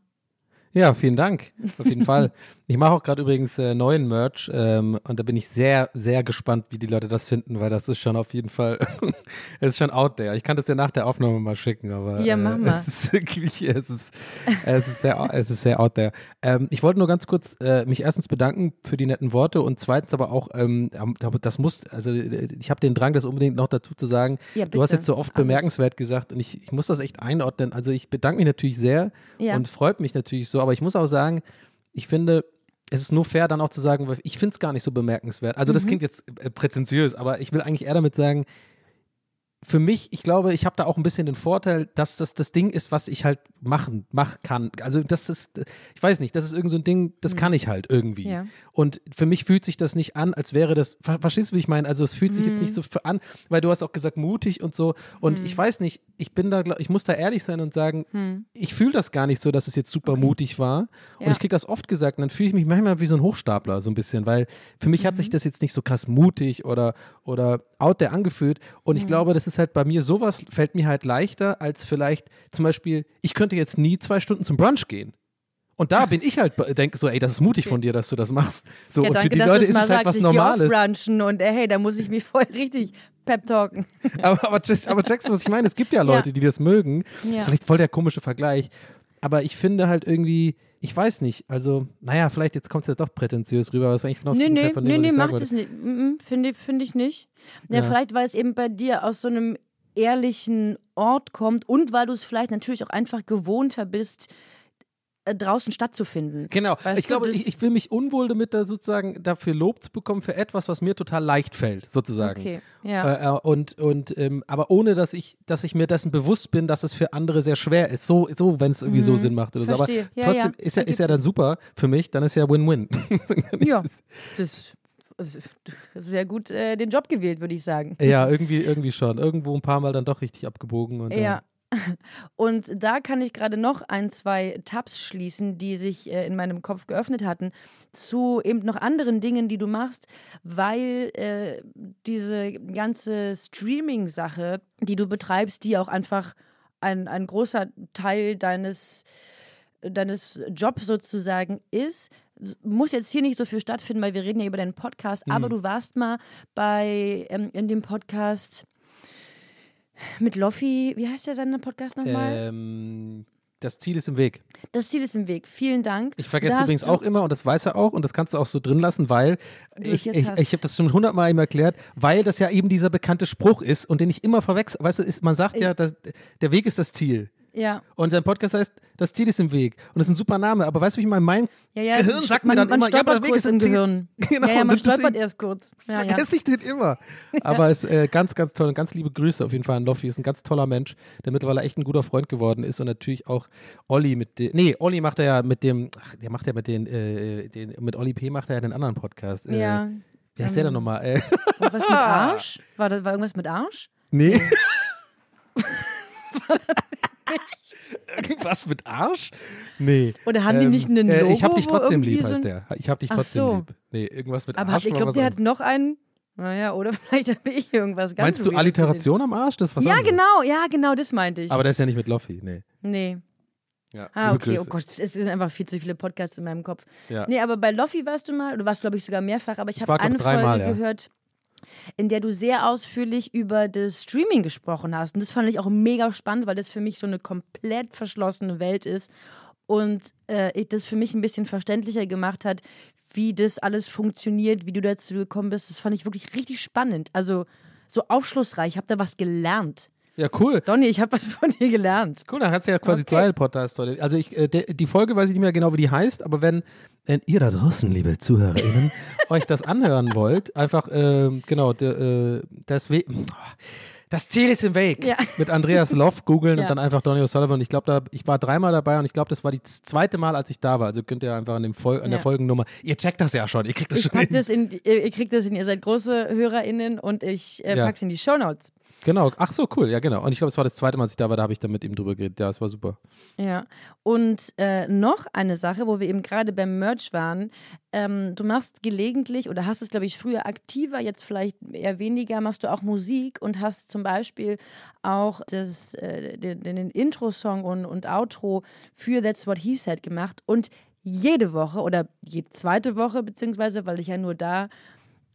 Ja, vielen Dank. Auf jeden Fall. Ich mache auch gerade übrigens äh, neuen Merch ähm, und da bin ich sehr, sehr gespannt, wie die Leute das finden, weil das ist schon auf jeden Fall, es ist schon out there. Ich kann das ja nach der Aufnahme mal schicken, aber Ja, mach äh, es ist wirklich, es ist, es ist sehr, es ist sehr out there. Ähm, ich wollte nur ganz kurz äh, mich erstens bedanken für die netten Worte und zweitens aber auch, ähm, das muss, also ich habe den Drang, das unbedingt noch dazu zu sagen. Ja, du hast jetzt so oft bemerkenswert gesagt und ich, ich muss das echt einordnen. Also ich bedanke mich natürlich sehr Ja. und freut mich natürlich so, aber ich muss auch sagen, ich finde, es ist nur fair, dann auch zu sagen, ich finde es gar nicht so bemerkenswert. Also Mhm. das klingt jetzt äh, präzentiös, aber ich will eigentlich eher damit sagen, für mich, ich glaube, ich habe da auch ein bisschen den Vorteil, dass das das Ding ist, was ich halt machen, mach kann. Also das ist, ich weiß nicht, das ist irgend so ein Ding, das kann ich halt irgendwie. Mhm. Ja. Und für mich fühlt sich das nicht an, als wäre das, ver verstehst du, wie ich meine? Also es fühlt sich jetzt Mhm. nicht so für an, weil du hast auch gesagt, mutig und so. Und ich weiß nicht, ich bin da, ich muss da ehrlich sein und sagen, ich fühle das gar nicht so, dass es jetzt super mutig war. Und Mhm. Ja. ich kriege das oft gesagt und dann fühle ich mich manchmal wie so ein Hochstapler, so ein bisschen, weil für mich Mhm. hat sich das jetzt nicht so krass mutig oder, oder out there angefühlt. Und Mhm. ich glaube, das ist halt bei mir sowas, fällt mir halt leichter, als vielleicht zum Beispiel, ich könnte jetzt nie zwei Stunden zum Brunch gehen. Und da bin ich halt, denke so, ey, das ist mutig von dir, dass du das machst. So, Ja, und danke, für die Leute ist es halt was Normales. brunchen und äh, hey, da muss ich mich voll richtig pep talken. aber, aber, just, aber checkst du, was ich meine? Es gibt ja Leute, die das mögen. Das Ja. ist vielleicht voll der komische Vergleich. Aber ich finde halt irgendwie, ich weiß nicht, also, naja, vielleicht jetzt kommt es ja doch prätentiös rüber, aber es ist eigentlich genau das Nee, Gegenteil nee, von nee, dem, was nee, ich mach sagen wollte. das nicht. Mm, -mm, Finde find ich nicht. Ja, Ja. vielleicht, weil es eben bei dir aus so einem ehrlichen Ort kommt und weil du es vielleicht natürlich auch einfach gewohnter bist, draußen stattzufinden. Genau, Weißt ich glaube, ich, ich will mich unwohl damit, da sozusagen dafür Lob zu bekommen für etwas, was mir total leicht fällt, sozusagen. Okay, ja. Äh, äh, und, und ähm, aber ohne dass ich, dass ich mir dessen bewusst bin, dass es für andere sehr schwer ist. So, so wenn es irgendwie so Sinn macht oder so. Aber Mhm. Ja, trotzdem ja. ist ja, ist ja dann super für mich, dann ist ja Win-Win. Ja, das, sehr gut äh, den Job gewählt, würde ich sagen. ja, irgendwie, irgendwie schon. Irgendwo ein paar Mal dann doch richtig abgebogen. Und, Ja. Und da kann ich gerade noch ein, zwei Tabs schließen, die sich äh, in meinem Kopf geöffnet hatten, zu eben noch anderen Dingen, die du machst, weil äh, diese ganze Streaming-Sache, die du betreibst, die auch einfach ein, ein großer Teil deines, deines Jobs sozusagen ist, muss jetzt hier nicht so viel stattfinden, weil wir reden ja über deinen Podcast, aber du warst mal bei ähm, in dem Podcast mit Loffi, wie heißt der seine Podcast nochmal? ähm, das Ziel ist im Weg. Das Ziel ist im Weg. Vielen Dank. Ich vergesse Da übrigens auch immer, und das weiß er auch, und das kannst du auch so drin lassen, weil ich, ich, ich habe das schon hundertmal ihm erklärt, weil das ja eben dieser bekannte Spruch ist und den ich immer verwechsel. Weißt du, ist, man sagt ja, dass, der Weg ist das Ziel. Ja, Und sein Podcast heißt, das Ziel ist im Weg. Und das ist ein super Name, aber weißt du, wie ich meine? Mein ja, ja. Gehirn sagt man, mir dann man immer, ja, aber stolpert der Weg kurz im. Gehirn. Genau, ja, ja, man stolpert erst kurz. Ja, ja. vergesse ich den immer. Aber es ist äh, ganz, ganz toll und ganz liebe Grüße auf jeden Fall an Loffi. Ist ein ganz toller Mensch, der mittlerweile echt ein guter Freund geworden ist und natürlich auch Olli mit dem, nee, Olli macht er ja mit dem, ach, der macht ja mit den, äh, den, mit Olli P. macht er ja den anderen Podcast. Äh, ja. Wie heißt der denn nochmal? Äh, Und was mit Arsch? War, das, war irgendwas mit Arsch? nee. Irgendwas mit Arsch? Nee. Oder haben die nicht einen äh, Logo, Ich hab dich trotzdem lieb, so heißt der. Ich hab dich trotzdem so. lieb. Nee, irgendwas mit Aber Arsch. hat, ich glaube, der anderes. hat noch einen. Naja, oder vielleicht habe ich irgendwas ganz Meinst du Alliteration am Arsch? Das was. Ja, anderes. genau, ja, genau, das meinte ich. Aber der ist ja nicht mit Loffi, nee. nee. Ja, Ah, okay, Grüße. oh Gott, es sind einfach viel zu viele Podcasts in meinem Kopf. Ja. Nee, aber bei Loffi warst du mal, du warst, glaube ich, sogar mehrfach, aber ich war, habe eine Folge ja. gehört, in der du sehr ausführlich über das Streaming gesprochen hast. Und das fand ich auch mega spannend, weil das für mich so eine komplett verschlossene Welt ist und äh, das für mich ein bisschen verständlicher gemacht hat, wie das alles funktioniert, wie du dazu gekommen bist. Das fand ich wirklich richtig spannend. Also so aufschlussreich. Ich habe da was gelernt. Ja, cool. Donny, ich habe was von dir gelernt. Cool, dann hat sie ja quasi Okay. zwei Podcasts heute. Also ich, äh, der, die Folge weiß ich nicht mehr genau, wie die heißt, aber wenn, wenn ihr da draußen, liebe ZuhörerInnen, euch das anhören wollt, einfach, ähm, genau, de, äh, das, We das Ziel ist im Weg. Ja. Mit Andreas Loff googeln Ja. und dann einfach Donny O'Sullivan. Und ich glaube, da, ich war dreimal dabei und ich glaube, das war die zweite Mal, als ich da war. Also könnt ihr einfach an, dem Fol an der Ja. Folgennummer, ihr checkt das ja schon, ihr kriegt das Ich schon pack hin. das in, ihr ihr kriegt das hin, ihr seid große HörerInnen und ich äh, pack's in die Shownotes. Genau. Ach so, cool. Ja, genau. Und ich glaube, es war das zweite Mal, als ich da war, da habe ich dann mit ihm drüber geredet. Ja, es war super. Ja. Und äh, noch eine Sache, wo wir eben gerade beim Merch waren. Ähm, du machst gelegentlich oder hast es, glaube ich, früher aktiver, jetzt vielleicht eher weniger, machst du auch Musik und hast zum Beispiel auch das, äh, den, den Intro-Song und, und Outro für That's What He Said gemacht. Und jede Woche oder jede zweite Woche, beziehungsweise, weil ich ja nur da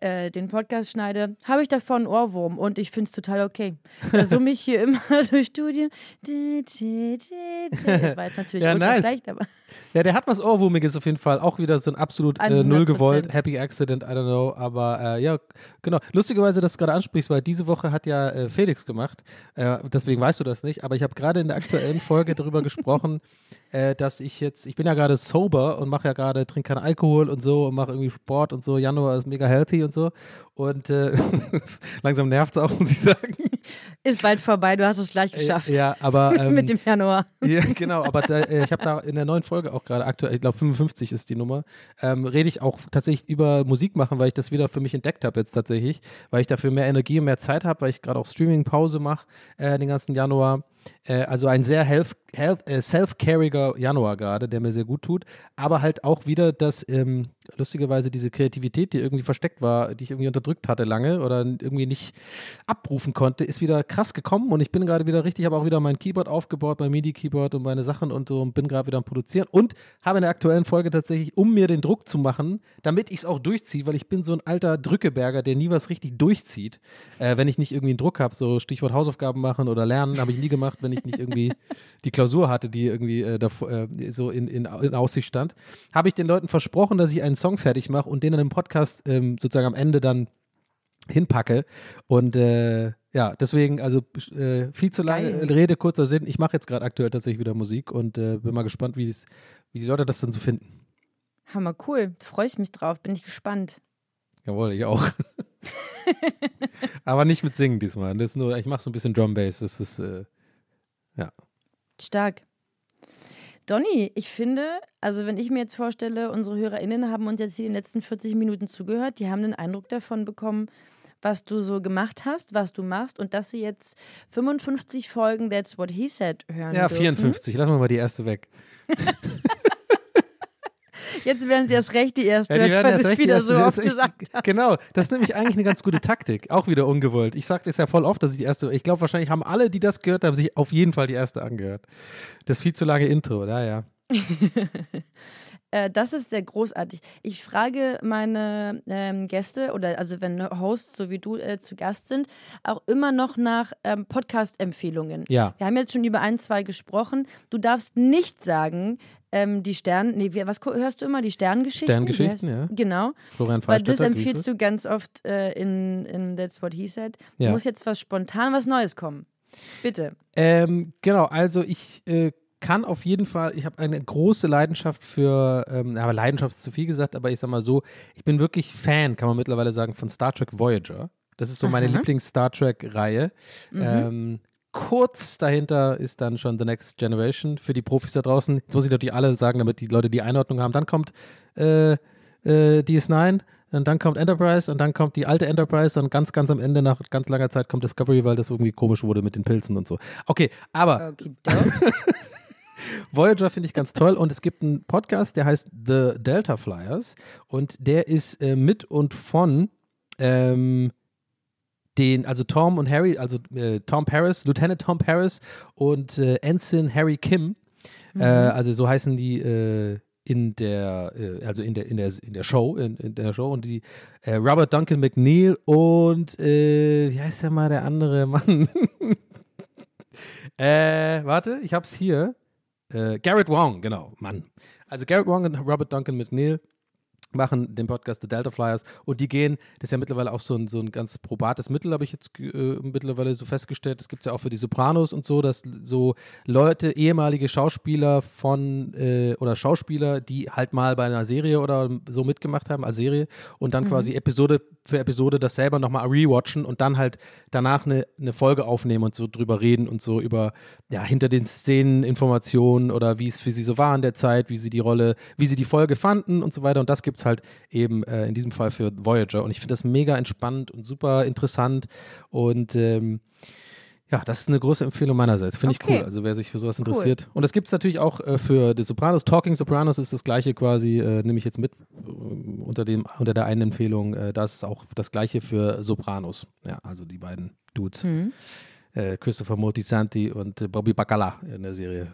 äh, den Podcast schneide, habe ich davon einen Ohrwurm und ich finde es total okay. Da summe ich hier immer durch Studien. Das war jetzt natürlich Ja, nice. schlecht, aber Ja, der hat was Ohrwurmiges auf jeden Fall. Auch wieder so ein absolut äh, 100%. null gewollt, Happy Accident, I don't know. Aber äh, ja, genau. Lustigerweise, dass du gerade ansprichst, weil diese Woche hat ja äh, Felix gemacht. Äh, deswegen weißt du das nicht. Aber ich habe gerade in der aktuellen Folge darüber gesprochen, äh, dass ich jetzt, ich bin ja gerade sober und mache ja gerade, trinke keinen Alkohol und so und mache irgendwie Sport und so. Januar ist mega healthy und so. Und äh, langsam nervt es auch, muss ich sagen. ist bald vorbei. Du hast es gleich geschafft. Ja, aber ähm, Mit dem Januar. ja, genau, aber da, äh, ich habe da in der neuen Folge auch gerade aktuell, ich glaube 55 ist die Nummer, ähm, rede ich auch tatsächlich über Musik machen, weil ich das wieder für mich entdeckt habe jetzt tatsächlich, weil ich dafür mehr Energie und mehr Zeit habe, weil ich gerade auch Streaming-Pause mache äh, den ganzen Januar. Äh, also ein sehr health, äh, self-cariger Januar gerade, der mir sehr gut tut, aber halt auch wieder, dass ähm, lustigerweise diese Kreativität, die irgendwie versteckt war, die ich irgendwie unterdrückt hatte lange oder irgendwie nicht abrufen konnte, ist wieder krass gekommen und ich bin gerade wieder richtig, habe auch wieder mein Keyboard aufgebaut, mein MIDI-Keyboard und meine Sachen und so und bin gerade wieder am Produzieren und habe in der aktuellen Folge tatsächlich, um mir den Druck zu machen, damit ich es auch durchziehe, weil ich bin so ein alter Drückeberger, der nie was richtig durchzieht, äh, wenn ich nicht irgendwie einen Druck habe, so Stichwort Hausaufgaben machen oder lernen, habe ich nie gemacht, wenn ich nicht irgendwie die Klausur hatte, die irgendwie äh, davor, äh, so in, in, in Aussicht stand, habe ich den Leuten versprochen, dass ich einen Song fertig mache und den dann im Podcast ähm, sozusagen am Ende dann hinpacke. Und äh, ja, deswegen, also äh, viel zu lange Geil. Rede, kurzer Sinn. Ich mache jetzt gerade aktuell tatsächlich wieder Musik und äh, bin mal gespannt, wie, die Leute das dann so finden. Hammer cool. Freue ich mich drauf. Bin ich gespannt. Jawohl, ich auch. Aber nicht mit Singen diesmal. Das ist nur, ich mache so ein bisschen Drum Bass. Das ist, äh, ja. Stark. Donny, ich finde, also wenn ich mir jetzt vorstelle, unsere HörerInnen haben uns jetzt hier in den letzten 40 Minuten zugehört, die haben den Eindruck davon bekommen, was du so gemacht hast, was du machst und dass sie jetzt 55 Folgen That's What He Said hören Ja, dürfen. 54. Lassen wir mal die erste weg. Jetzt werden sie erst recht die erste, Ja, die werden erst es recht wieder erste- so oft echt- gesagt hast. Genau, das ist nämlich eigentlich eine ganz gute Taktik. Auch wieder ungewollt. Ich sage das ja voll oft, dass ich die erste, ich glaube wahrscheinlich haben alle, die das gehört haben, sich auf jeden Fall die erste angehört. Das viel zu lange Intro, ja, ja. Äh, das ist sehr großartig. Ich frage meine ähm, Gäste oder also wenn Hosts so wie du äh, zu Gast sind, auch immer noch nach ähm, Podcast-Empfehlungen. Ja. Wir haben jetzt schon über ein, zwei gesprochen. Du darfst nicht sagen, ähm, die Stern, nee, wie, was hörst du immer? Die Sterngeschichten? Sterngeschichten, ja. Genau. Florian Weil das empfiehlst Grüße. du ganz oft äh, in, in That's What He Said. Ja. Muss jetzt was spontan, was Neues kommen. Bitte. Ähm, genau, also ich äh, kann auf jeden Fall, ich habe eine große Leidenschaft für, ähm, aber Leidenschaft ist zu viel gesagt, aber ich sag mal so, ich bin wirklich Fan, kann man mittlerweile sagen, von Star Trek Voyager. Das ist so meine. Lieblings-Star Trek-Reihe. Mhm. Ähm, kurz dahinter ist dann schon The Next Generation für die Profis da draußen. Jetzt muss ich natürlich alle sagen, damit die Leute die Einordnung haben. Dann kommt äh, äh, DS9 und dann kommt Enterprise und dann kommt die alte Enterprise und ganz, ganz am Ende nach ganz langer Zeit kommt Discovery, weil das irgendwie komisch wurde mit den Pilzen und so. Okay, aber Okay, Voyager finde ich ganz toll und es gibt einen Podcast, der heißt The Delta Flyers und der ist äh, mit und von ähm, den, also Tom und Harry, also äh, Tom Paris, Lieutenant Tom Paris und äh, Ensign Harry Kim, äh, also so heißen die äh, in der, äh, also in der, in der, in der Show, in, in der Show und die äh, Robert Duncan McNeil und äh, wie heißt der mal der andere Mann? äh, warte, ich hab's hier. Äh, Garrett Wong, genau, Mann. Also Garrett Wong und Robert Duncan McNeil machen den Podcast The Delta Flyers und die gehen, das ist ja mittlerweile auch so ein, so ein ganz probates Mittel, habe ich jetzt äh, mittlerweile so festgestellt. Das gibt es ja auch für die Sopranos und so, dass so Leute, ehemalige Schauspieler von äh, oder Schauspieler, die halt mal bei einer Serie oder so mitgemacht haben als Serie und dann quasi Episode für Episode das selber nochmal rewatchen und dann halt danach eine, eine Folge aufnehmen und so drüber reden und so über ja, hinter den Szenen Informationen oder wie es für sie so war in der Zeit, wie sie die Rolle, wie sie die Folge fanden und so weiter. Und das gibt gibt es halt eben äh, in diesem Fall für Voyager. Und ich finde das mega entspannt und super interessant. Und ähm, ja, das ist eine große Empfehlung meinerseits. Finde ich Okay. cool. Also wer sich für sowas Cool. interessiert. Und das gibt es natürlich auch äh, für The Sopranos. Talking Sopranos ist das gleiche quasi, äh, nehme ich jetzt mit äh, unter, dem, unter der einen Empfehlung. Äh, das ist auch das gleiche für Sopranos. Ja, also die beiden Dudes. Mhm. Äh, Christopher Moltisanti und äh, Bobby Bacala in der Serie.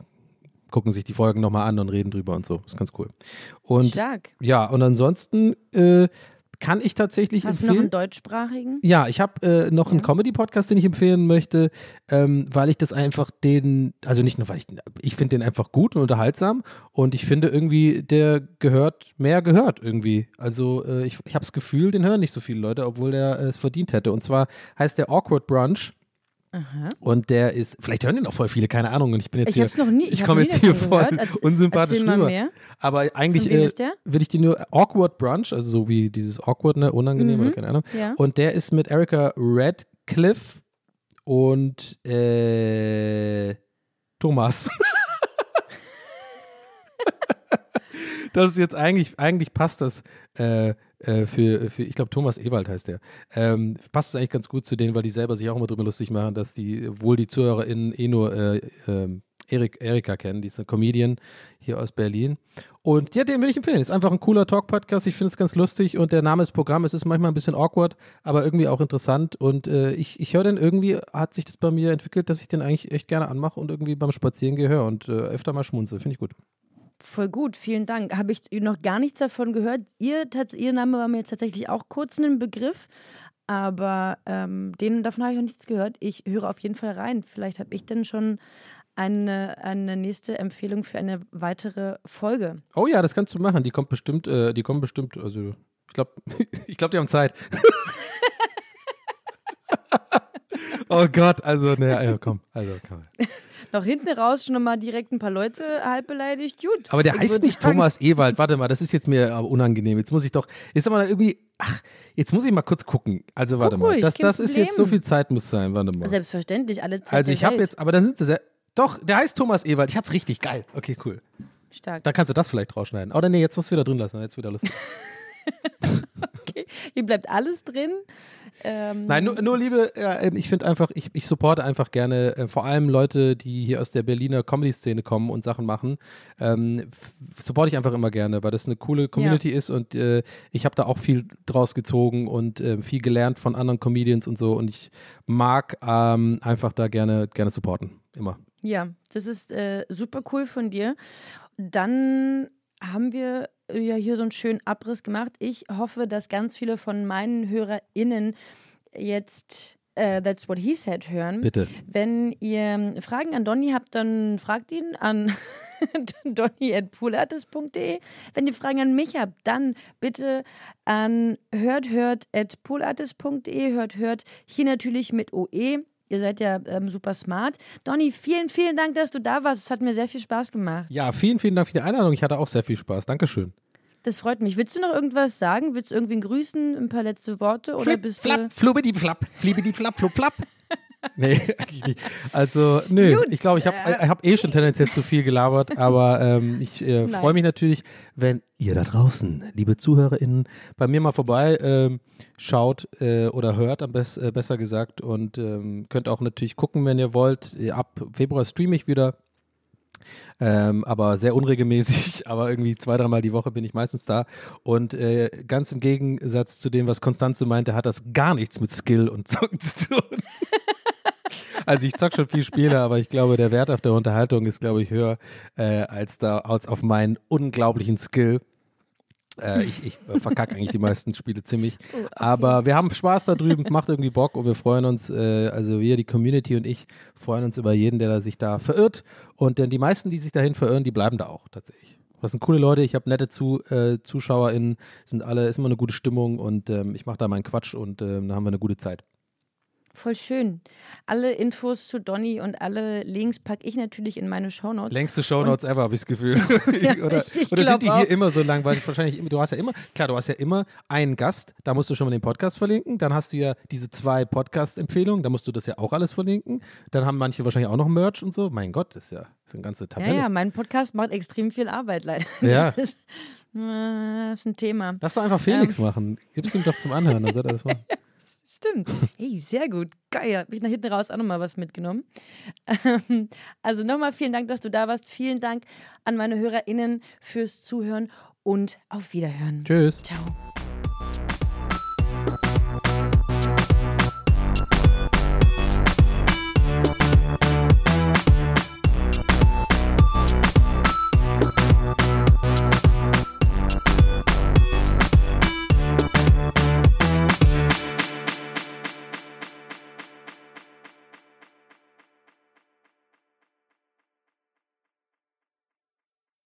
Gucken sich die Folgen nochmal an und reden drüber und so. ist ganz cool. Und Stark. ja, und ansonsten äh, kann ich tatsächlich Hast du noch empfehlen. einen deutschsprachigen? Ja, ich habe äh, noch einen Ja. Comedy-Podcast, den ich empfehlen möchte, ähm, weil ich das einfach den, also nicht nur, weil ich, ich finde den einfach gut und unterhaltsam und ich finde irgendwie, der gehört, mehr gehört irgendwie. Also äh, ich, ich habe das Gefühl, den hören nicht so viele Leute, obwohl der äh, es verdient hätte. Und zwar heißt der Awkward Brunch. Aha. Und der ist, vielleicht hören den auch voll viele, keine Ahnung. Und ich bin jetzt Ich hier, hab's noch nie- ich komme jetzt hier voll gehört. Unsympathisch rüber. mehr. Aber eigentlich äh, will ich dir nur Awkward Brunch, also so wie dieses Awkward, ne, unangenehm Mhm. oder keine Ahnung. Ja. Und der ist mit Erika Radcliffe und äh, Thomas. das ist jetzt eigentlich, eigentlich passt das äh, äh, für, für, ich glaube, Thomas Ewald heißt der. Ähm, passt es eigentlich ganz gut zu denen, weil die selber sich auch immer drüber lustig machen, dass die wohl die ZuhörerInnen eh nur äh, ähm, Erik, Erika kennen, die ist eine Comedian hier aus Berlin. Und ja, den will ich empfehlen. Ist einfach ein cooler Talk-Podcast. Ich finde es ganz lustig und der Name ist Programm. Es ist manchmal ein bisschen awkward, aber irgendwie auch interessant. Und äh, ich, ich höre den irgendwie, hat sich das bei mir entwickelt, dass ich den eigentlich echt gerne anmache und irgendwie beim Spazieren höre und äh, öfter mal schmunzel. Finde ich gut. Voll gut, vielen Dank. Habe ich noch gar nichts davon gehört. Ihr, ihr Name war mir jetzt tatsächlich auch kurz ein Begriff, aber ähm, den, davon habe ich noch nichts gehört. Ich höre auf jeden Fall rein. Vielleicht habe ich dann schon eine, eine nächste Empfehlung für eine weitere Folge. Oh ja, das kannst du machen. Die kommt bestimmt, äh, die kommen bestimmt, also ich glaube, ich glaube, die haben Zeit. oh Gott, also, ne, ja, komm, also komm. Noch hinten raus schon mal direkt ein paar Leute halb beleidigt. Gut. Aber der heißt nicht sagen, Thomas Ewald. Warte mal, das ist jetzt mir aber unangenehm. Jetzt muss ich doch, jetzt aber irgendwie, ach, jetzt muss ich mal kurz gucken. Also warte Guck mal, das, das ist jetzt so viel Zeit muss sein. Warte mal. Selbstverständlich, alle Zeit Also ich habe jetzt, aber da sind sie sehr, doch, der heißt Thomas Ewald. Ich hatte es richtig geil. Okay, cool. Stark. Dann kannst du das vielleicht rausschneiden. Oder nee, jetzt musst du wieder drin lassen. Jetzt wieder lustig. Hier bleibt alles drin. Ähm, Nein, nur, nur Liebe, ja, ich finde einfach, ich, ich supporte einfach gerne äh, vor allem Leute, die hier aus der Berliner Comedy-Szene kommen und Sachen machen. Ähm, supporte ich einfach immer gerne, weil das eine coole Community ist und äh, ich habe da auch viel draus gezogen und äh, viel gelernt von anderen Comedians und so und ich mag ähm, einfach da gerne, gerne supporten. Immer. Ja, das ist äh, super cool von dir. Dann haben wir ja hier so einen schönen Abriss gemacht. Ich hoffe, dass ganz viele von meinen HörerInnen jetzt äh, That's What He Said hören. Bitte. Wenn ihr Fragen an Donny habt, dann fragt ihn an donny.poolartist.de. Wenn ihr Fragen an mich habt, dann bitte an hörthört.poolartist.de. Hört, hört hier natürlich mit OE. Ihr seid ja ähm, super smart. Donny, vielen, vielen Dank, dass du da warst. Es hat mir sehr viel Spaß gemacht. Ja, vielen, vielen Dank für die Einladung. Ich hatte auch sehr viel Spaß. Dankeschön. Das freut mich. Willst du noch irgendwas sagen? Willst du irgendwen grüßen? Ein paar letzte Worte? Oder Flip, bist flap, du. flubidi, flapp, flibidi, flapp, flup, flapp. Nee, eigentlich nicht. Also, nö, Gut. ich glaube, ich habe hab eh schon tendenziell zu viel gelabert, aber ähm, ich äh, freue mich natürlich, wenn ihr da draußen, liebe ZuhörerInnen, bei mir mal vorbei ähm, schaut äh, oder hört, am best, äh, besser gesagt. Und ähm, könnt auch natürlich gucken, wenn ihr wollt. Ab Februar streame ich wieder. Ähm, aber sehr unregelmäßig, aber irgendwie zwei, dreimal die Woche bin ich meistens da. Und äh, ganz im Gegensatz zu dem, was Konstanze meinte, hat das gar nichts mit Skill und Zocken zu tun. Also ich zock schon viel Spiele, aber ich glaube, der Wert auf der Unterhaltung ist, glaube ich, höher äh, als, da, als auf meinen unglaublichen Skill. Äh, ich ich verkacke eigentlich die meisten Spiele ziemlich. Aber wir haben Spaß da drüben, macht irgendwie Bock und wir freuen uns, äh, also wir, die Community und ich, freuen uns über jeden, der da sich da verirrt. Und denn die meisten, die sich dahin verirren, die bleiben da auch tatsächlich. Das sind coole Leute, ich habe nette Zu, äh, ZuschauerInnen, sind alle, ist immer eine gute Stimmung und ähm, ich mache da meinen Quatsch und ähm, da haben wir eine gute Zeit. Voll schön. Alle Infos zu Donny und alle Links packe ich natürlich in meine Shownotes. Längste Shownotes ever, habe ich das Gefühl. oder ich- ich oder sind die auch. hier immer so lang? Weil ich wahrscheinlich, du hast ja immer, klar, du hast ja immer einen Gast, da musst du schon mal den Podcast verlinken. Dann hast du ja diese zwei Podcast-Empfehlungen, da musst du das ja auch alles verlinken. Dann haben manche wahrscheinlich auch noch Merch und so. Mein Gott, das ist ja ist eine ganze Ja, Tabelle. ja, mein Podcast macht extrem viel Arbeit leider. Ja. Das ist, Äh, Das ist ein Thema. Lass doch einfach Felix machen. Gib's ihm doch zum Anhören, dann soll er das machen. Stimmt. Hey, sehr gut. Geil. Habe ich nach hinten raus auch nochmal was mitgenommen. Ähm, Also nochmal vielen Dank, dass du da warst. Vielen Dank an meine HörerInnen fürs Zuhören und auf Wiederhören. Tschüss. Ciao.